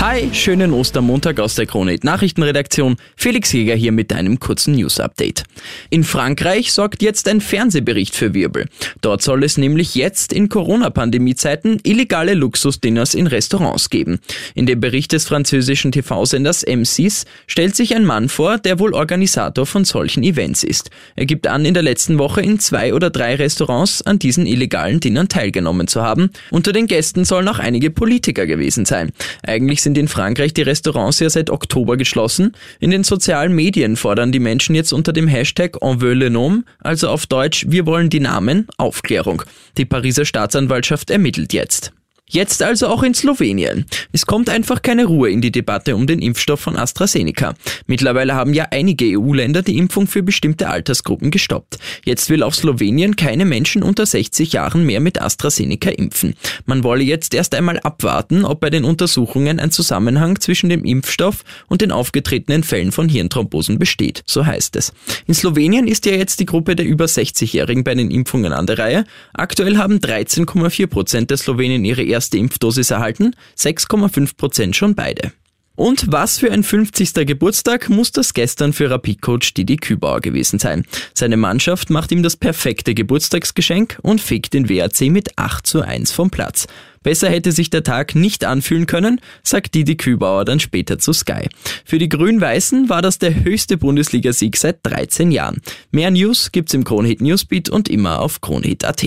Hi, schönen Ostermontag aus der Krone Nachrichtenredaktion. Felix Jäger hier mit einem kurzen News Update. In Frankreich sorgt jetzt ein Fernsehbericht für Wirbel. Dort soll es nämlich jetzt in Corona-Pandemie-Zeiten illegale Luxusdinners in Restaurants geben. In dem Bericht des französischen TV-Senders M6 stellt sich ein Mann vor, der wohl Organisator von solchen Events ist. Er gibt an, in der letzten Woche in zwei oder drei Restaurants an diesen illegalen Dinnern teilgenommen zu haben. Unter den Gästen sollen auch einige Politiker gewesen sein. Eigentlich sind in Frankreich die Restaurants ja seit Oktober geschlossen. In den sozialen Medien fordern die Menschen jetzt unter dem Hashtag On veut le nom, also auf Deutsch Wir wollen die Namen, Aufklärung. Die Pariser Staatsanwaltschaft ermittelt jetzt. Jetzt also auch in Slowenien. Es kommt einfach keine Ruhe in die Debatte um den Impfstoff von AstraZeneca. Mittlerweile haben ja einige EU-Länder die Impfung für bestimmte Altersgruppen gestoppt. Jetzt will auch Slowenien keine Menschen unter 60 Jahren mehr mit AstraZeneca impfen. Man wolle jetzt erst einmal abwarten, ob bei den Untersuchungen ein Zusammenhang zwischen dem Impfstoff und den aufgetretenen Fällen von Hirnthrombosen besteht. So heißt es. In Slowenien ist ja jetzt die Gruppe der über 60-Jährigen bei den Impfungen an der Reihe. Aktuell haben 13,4 Prozent der Slowenen ihre erste Impfdosis erhalten, 6,5 Prozent schon beide. Und was für ein 50. Geburtstag muss das gestern für Rapid-Coach Didi Kübauer gewesen sein. Seine Mannschaft macht ihm das perfekte Geburtstagsgeschenk und fegt den WAC mit 8 zu 1 vom Platz. Besser hätte sich der Tag nicht anfühlen können, sagt Didi Kübauer dann später zu Sky. Für die Grün-Weißen war das der höchste Bundesligasieg seit 13 Jahren. Mehr News gibt's im Kronhit Newsbeat und immer auf kronhit.at.